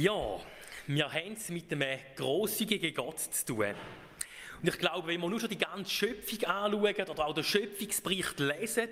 Ja, wir haben es mit einem grosszügigen Gott zu tun. Und ich glaube, wenn wir nur schon die ganze Schöpfung anschauen oder auch den Schöpfungsbericht lesen,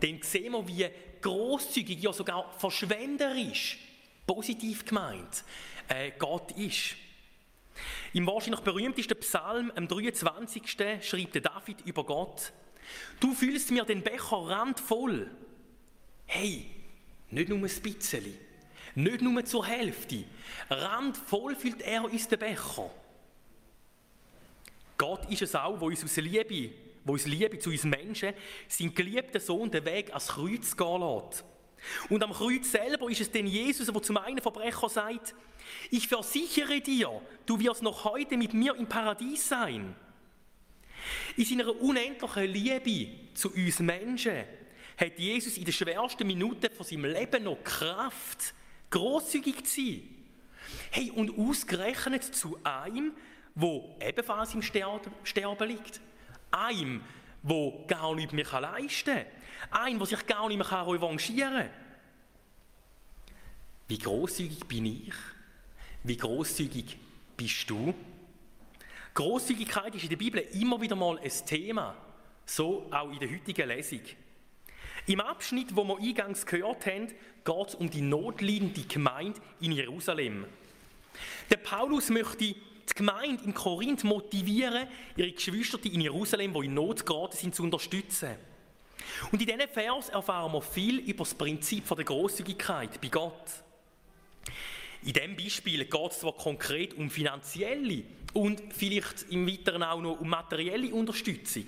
dann sehen wir, wie grosszügig, ja sogar verschwenderisch, positiv gemeint, äh, Gott ist. Im wahrscheinlich berühmtesten Psalm, am 23. schreibt David über Gott, Du fühlst mir den Becher randvoll. Hey, nicht nur ein bisschen. Nicht nur zur Hälfte. Randvoll füllt er uns den Becher. Gott ist es auch, wo uns aus Liebe, wo uns Liebe zu uns Menschen, sein geliebter Sohn den Weg ans Kreuz gehen lässt. Und am Kreuz selber ist es denn Jesus, der zum einen Verbrecher sagt, ich versichere dir, du wirst noch heute mit mir im Paradies sein. In seiner unendlichen Liebe zu uns Menschen hat Jesus in den schwersten Minuten von seinem Leben noch Kraft, großzügig zu sein. Hey, und ausgerechnet zu einem, wo ebenfalls im Sterben liegt. Einem, wo gar nichts mehr leisten kann. Einem, der sich gar nicht mehr revanchieren kann. Wie großzügig bin ich? Wie großzügig bist du? Großzügigkeit ist in der Bibel immer wieder mal ein Thema, so auch in der heutigen Lesung. Im Abschnitt, wo wir eingangs gehört haben, geht es um die notleidende Gemeinde in Jerusalem. Der Paulus möchte die Gemeinde in Korinth motivieren, ihre Geschwister in Jerusalem, die in Not geraten sind, zu unterstützen. Und in diesem Vers erfahren wir viel über das Prinzip der Großzügigkeit bei Gott. In diesem Beispiel geht es zwar konkret um finanzielle und vielleicht im Weiteren auch noch um materielle Unterstützung.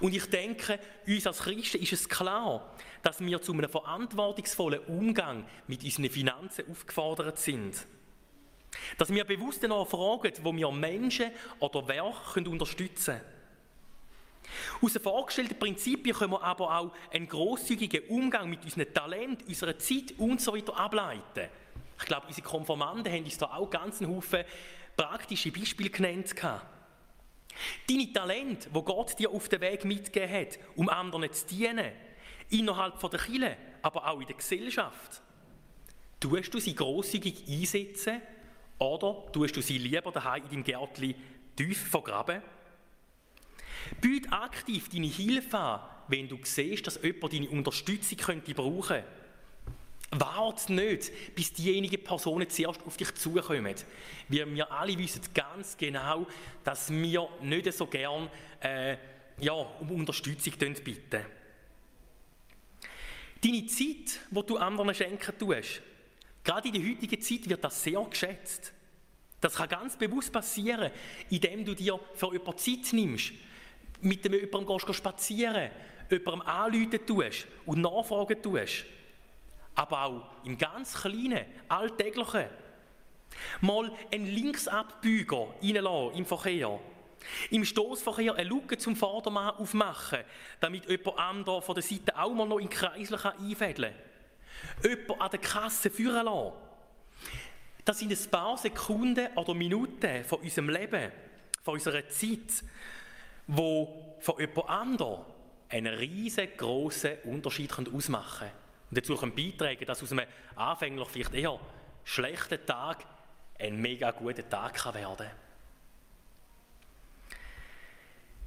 Und ich denke, uns als Christen ist es klar, dass wir zu einem verantwortungsvollen Umgang mit unseren Finanzen aufgefordert sind. Dass wir bewusst danach fragen, wo wir Menschen oder Werke unterstützen können. Aus den vorgestellten Prinzipien können wir aber auch einen grosszügigen Umgang mit unseren Talenten, unserer Zeit und so weiter ableiten. Ich glaube, unsere Konformanten haben uns da auch ganz Haufen praktische Beispiele genannt. Deine Talente, wo Gott dir auf den Weg mitgegeben hat, um anderen zu dienen, innerhalb der Kirche, aber auch in der Gesellschaft. Tust du sie grosszügig einsetzen oder tust du sie lieber daheim in deinem Gärtchen tief vergraben? Biet aktiv deine Hilfe an, wenn du siehst, dass jemand deine Unterstützung könnte brauchen könnte. Wart nicht, bis diejenigen Personen zuerst auf dich zukommen. Wir, wir alle wissen ganz genau, dass wir nicht so gern äh, ja, um Unterstützung bitten. Deine Zeit, die du anderen schenken tust, gerade in der heutigen Zeit wird das sehr geschätzt. Das kann ganz bewusst passieren, indem du dir für jemanden Zeit nimmst, mit dem jemandem gehst, jemandem anrufen tust und nachfragen tust aber auch im ganz Kleinen, Alltäglichen. Mal einen Linksabbieger reinlassen im Verkehr. Im Stoßverkehr eine Lücke zum Vordermann aufmachen, damit jemand anderes von der Seite auch mal noch in den Kreisel einfädeln kann. Jemand an der Kasse führen lassen. Das sind ein paar Sekunden oder Minuten von unserem Leben, von unserer Zeit, wo von jemand anderem einen riesengroßen Unterschied ausmachen können. Und dazu können beitragen, dass aus einem anfänglich vielleicht eher schlechten Tag ein mega guter Tag kann werden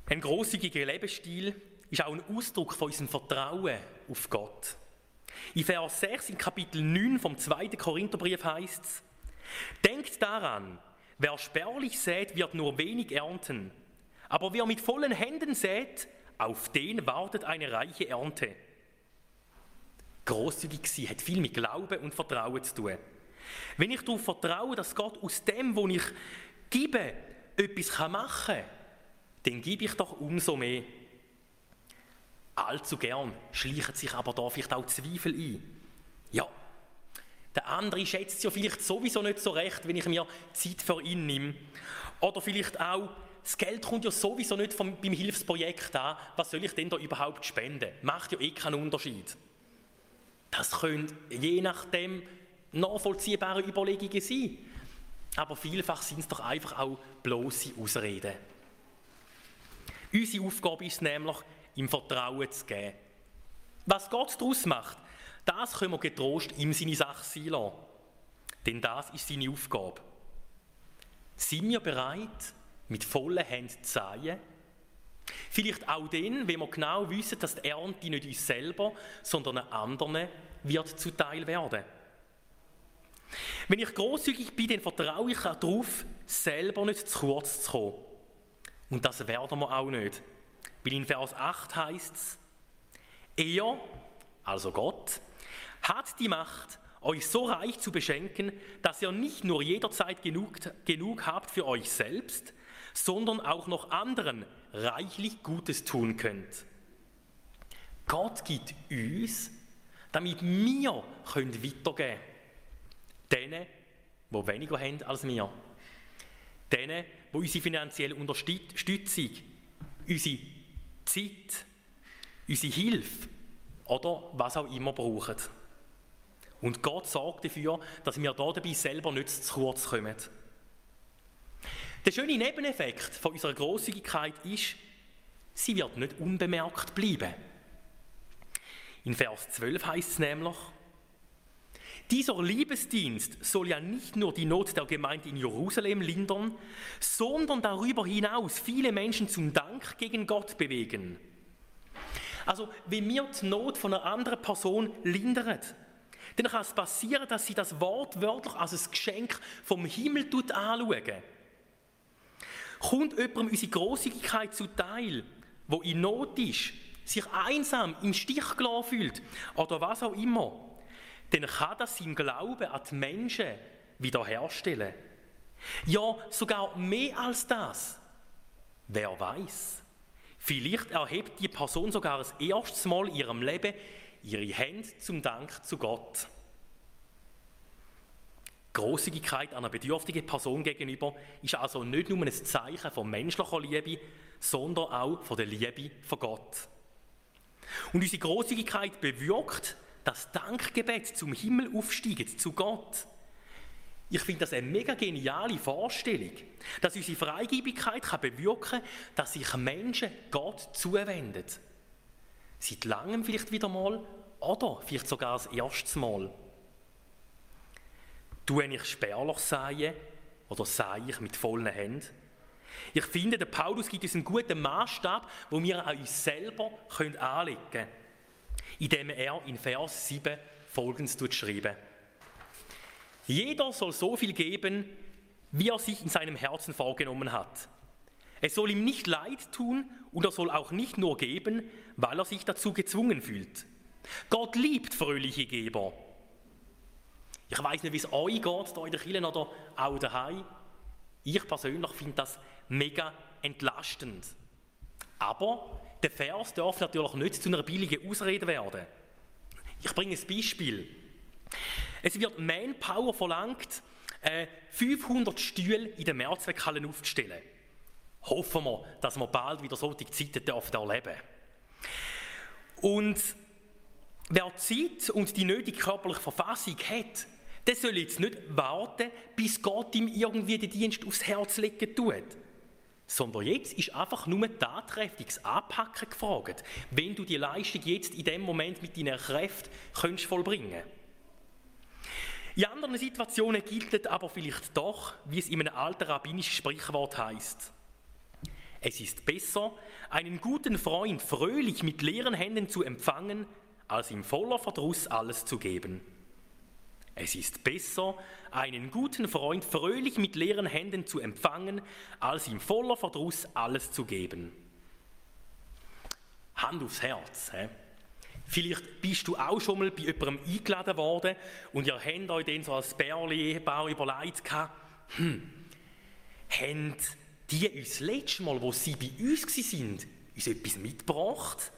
Ein grosszügiger Lebensstil ist auch ein Ausdruck von unserem Vertrauen auf Gott. In Vers 6 in Kapitel 9 vom 2. Korintherbrief heißt es, Denkt daran, wer spärlich sät, wird nur wenig ernten. Aber wer mit vollen Händen sät, auf den wartet eine reiche Ernte großzügig sein, hat viel mit Glauben und Vertrauen zu tun. Wenn ich darauf vertraue, dass Gott aus dem, was ich gebe, etwas machen kann, dann gebe ich doch umso mehr. Allzu gern schleichen sich aber da vielleicht auch Zweifel ein. Ja, der andere schätzt es ja vielleicht sowieso nicht so recht, wenn ich mir Zeit für ihn nehme. Oder vielleicht auch, das Geld kommt ja sowieso nicht vom, beim Hilfsprojekt an, was soll ich denn da überhaupt spenden? Macht ja eh keinen Unterschied. Das können je nachdem nachvollziehbare Überlegungen sein. Aber vielfach sind es doch einfach auch bloße Ausreden. Unsere Aufgabe ist nämlich, im Vertrauen zu geben. Was Gott daraus macht, das können wir getrost in seine Sache sein lassen. Denn das ist seine Aufgabe. Sind wir bereit, mit vollen Händen zu säen? Vielleicht auch dann, wenn wir genau wissen, dass die Ernte nicht uns selber, sondern anderen wird zuteil werden. Wenn ich großzügig bin, dann vertraue ich darauf, selber nicht zu kurz zu kommen. Und das werden wir auch nicht. Weil in Vers 8 heißt es, er, also Gott, hat die Macht, euch so reich zu beschenken, dass ihr nicht nur jederzeit genug, genug habt für euch selbst, sondern auch noch anderen reichlich Gutes tun könnt. Gott gibt uns, damit wir können weitergeben können. Denen, die weniger haben als wir. Denen, die unsere finanzielle Unterstützung, unsere Zeit, unsere Hilfe oder was auch immer brauchen. Und Gott sorgt dafür, dass wir da dabei selber nicht zu kurz kommen. Der schöne Nebeneffekt von unserer Großzügigkeit ist, sie wird nicht unbemerkt bleiben. In Vers 12 heißt es nämlich, dieser Liebesdienst soll ja nicht nur die Not der Gemeinde in Jerusalem lindern, sondern darüber hinaus viele Menschen zum Dank gegen Gott bewegen. Also, wenn wir die Not von einer anderen Person lindern, dann kann es passieren, dass sie das Wort wörtlich als ein Geschenk vom Himmel anschauen. Kommt jemandem unsere Großzügigkeit zuteil, wo in Not ist, sich einsam im Stich gelassen fühlt oder was auch immer, dann kann das sein Glauben an die Menschen wiederherstellen. Ja, sogar mehr als das. Wer weiß? Vielleicht erhebt die Person sogar das erste Mal in ihrem Leben ihre Hände zum Dank zu Gott. Großzügigkeit einer bedürftigen Person gegenüber ist also nicht nur ein Zeichen von menschlicher Liebe, sondern auch von der Liebe von Gott. Und unsere Großzügigkeit bewirkt, dass Dankgebet zum Himmel aufsteigt, zu Gott. Ich finde das eine mega geniale Vorstellung, dass unsere Freigebigkeit kann bewirken dass sich Menschen Gott zuwenden. Seit langem vielleicht wieder mal oder vielleicht sogar das erste Mal. Tue ich spärlich säen oder sähe ich mit vollen Händen? Ich finde, der Paulus gibt uns einen guten Maßstab, wo wir an uns selber können anlegen können, indem er in Vers 7 folgendes schreibt. Jeder soll so viel geben, wie er sich in seinem Herzen vorgenommen hat. Es soll ihm nicht leid tun und er soll auch nicht nur geben, weil er sich dazu gezwungen fühlt. Gott liebt fröhliche Geber. Ich weiß nicht, wie es euch geht, hier in der Kirche oder auch daheim. Ich persönlich finde das mega entlastend. Aber der Vers darf natürlich nicht zu einer billigen Ausrede werden. Ich bringe ein Beispiel. Es wird Manpower verlangt, 500 äh, Stühle in den Mehrzweckhallen aufzustellen. Hoffen wir, dass wir bald wieder solche Zeiten dürfen erleben Und wer Zeit und die nötige körperliche Verfassung hat, der soll jetzt nicht warten, bis Gott ihm irgendwie den Dienst aufs Herz legen tut. Sondern jetzt ist einfach nur tatkräftiges Anpacken gefragt, wenn du die Leistung jetzt in dem Moment mit deiner Kräften könntest vollbringen In anderen Situationen gilt aber vielleicht doch, wie es in einem alten rabbinischen Sprichwort heißt. Es ist besser, einen guten Freund fröhlich mit leeren Händen zu empfangen, als ihm voller Verdruss alles zu geben. Es ist besser, einen guten Freund fröhlich mit leeren Händen zu empfangen, als ihm voller Verdruss alles zu geben. Hand aufs Herz. He? Vielleicht bist du auch schon mal bei jemandem eingeladen worden und ihr habt euch dann so als Bärli-Ehepaar überlegt, hm, haben die uns das letzte Mal, wo sie bei uns waren, uns etwas mitgebracht?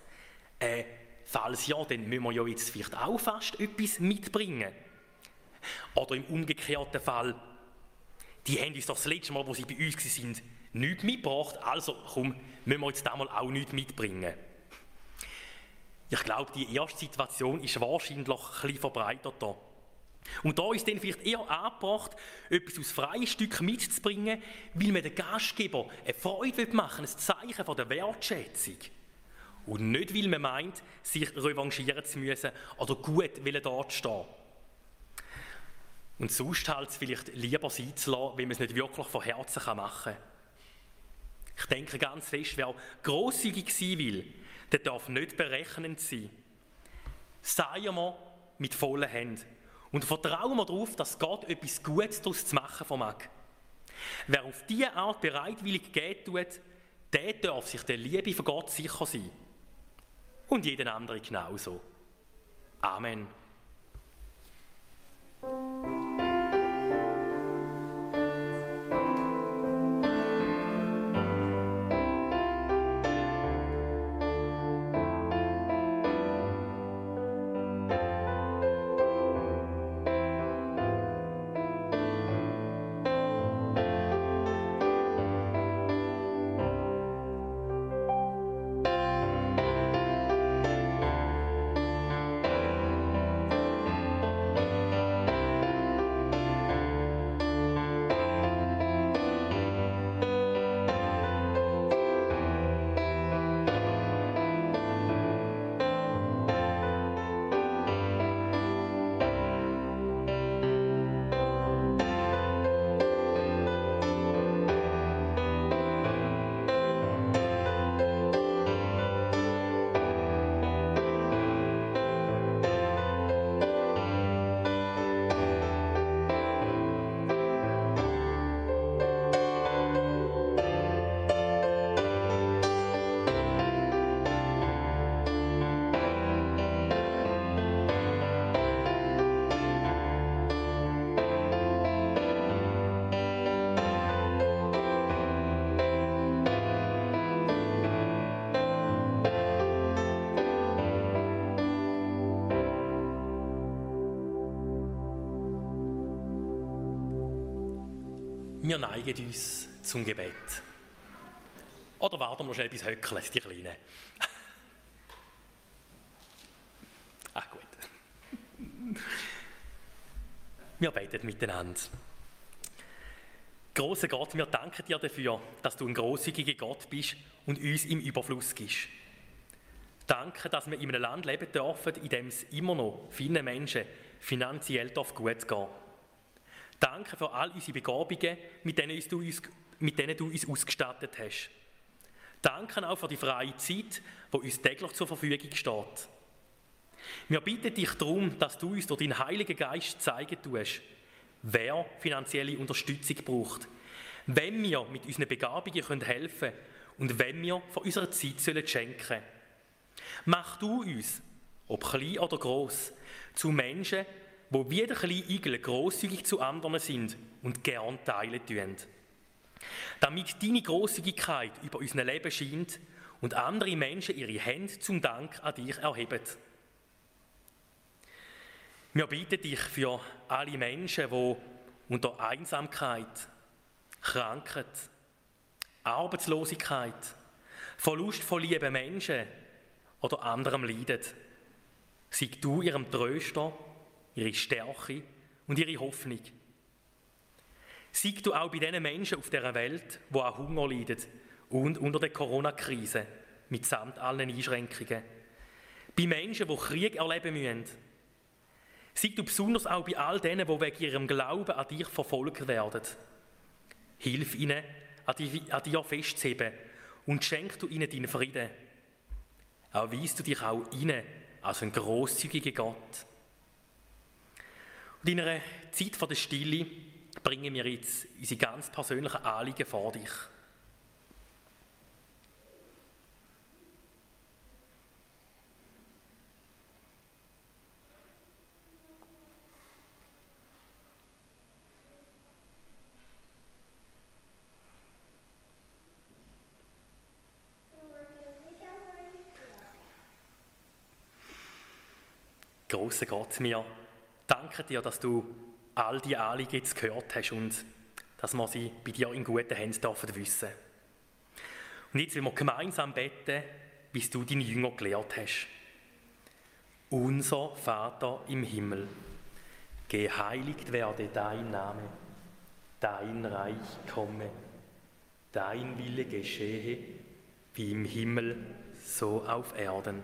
Äh, falls ja, dann müssen wir ja jetzt vielleicht auch fast etwas mitbringen. Oder im umgekehrten Fall, die haben uns doch das letzte Mal, wo sie bei uns waren, nichts mitgebracht, also komm, müssen wir jetzt mal auch nichts mitbringen. Ich glaube, die erste Situation ist wahrscheinlich ein bisschen verbreiteter. Und da ist dann vielleicht eher angebracht, etwas aus freien Stück mitzubringen, weil man den Gastgeber eine Freude machen will, ein Zeichen von der Wertschätzung. Und nicht, weil man meint, sich revanchieren zu müssen oder gut dort stehen Und sonst halt es vielleicht lieber sein zu lassen, wenn man es nicht wirklich von Herzen machen kann. Ich denke ganz fest, wer grosszügig sein will, der darf nicht berechnend sein. Seien wir mit vollen Händen und vertrauen wir darauf, dass Gott etwas Gutes daraus zu machen vermag. Wer auf diese Art bereitwillig geht tut, der darf sich der Liebe von Gott sicher sein. Und jeden anderen genauso. Amen. Wir neigen uns zum Gebet. Oder warten wir schnell bis Höckeln, die Kleinen. ah, gut. Wir beten miteinander. Großer Gott, wir danken dir dafür, dass du ein großzügiger Gott bist und uns im Überfluss gibst. Danke, dass wir in einem Land leben dürfen, in dem es immer noch vielen Menschen finanziell gut geht. Danke für all unsere Begabungen, mit denen du uns, mit denen du uns ausgestattet hast. Danke auch für die freie Zeit, die uns täglich zur Verfügung steht. Wir bitten dich darum, dass du uns durch deinen Heiligen Geist zeigen tust, wer finanzielle Unterstützung braucht, wenn wir mit unseren Begabungen helfen können und wenn wir von unserer Zeit sollen schenken Mach du uns, ob klein oder groß, zu Menschen, wo wie der kleine Igel grosszügig zu anderen sind und gern teilen tun. Damit deine Großzügigkeit über unser Leben scheint und andere Menschen ihre Hände zum Dank an dich erheben. Wir bitten dich für alle Menschen, die unter Einsamkeit, Krankheit, Arbeitslosigkeit, Verlust von lieben Menschen oder anderem leiden. Sei du ihrem Tröster ihre Stärke und ihre Hoffnung. Sieg du auch bei den Menschen auf der Welt, wo an Hunger leiden und unter der Corona-Krise mitsamt allen Einschränkungen. Bei Menschen, die Krieg erleben müssen. Sieg du besonders auch bei all denen, die wegen ihrem Glauben an dich verfolgt werden. Hilf ihnen, an dir festzuheben und schenk du ihnen deinen Frieden. Erweist du dich auch ihnen als ein grosszügiger Gott. Und in einer Zeit der Stille bringen wir jetzt unsere ganz persönlichen Anliegen vor dich. Großer Gott, mir danke dir, dass du all die Anliegen jetzt gehört hast und dass wir sie bei dir in guten Händen dürfen wissen. Und jetzt will wir gemeinsam beten, wie du deine Jünger gelehrt hast. Unser Vater im Himmel, geheiligt werde dein Name, dein Reich komme, dein Wille geschehe, wie im Himmel, so auf Erden.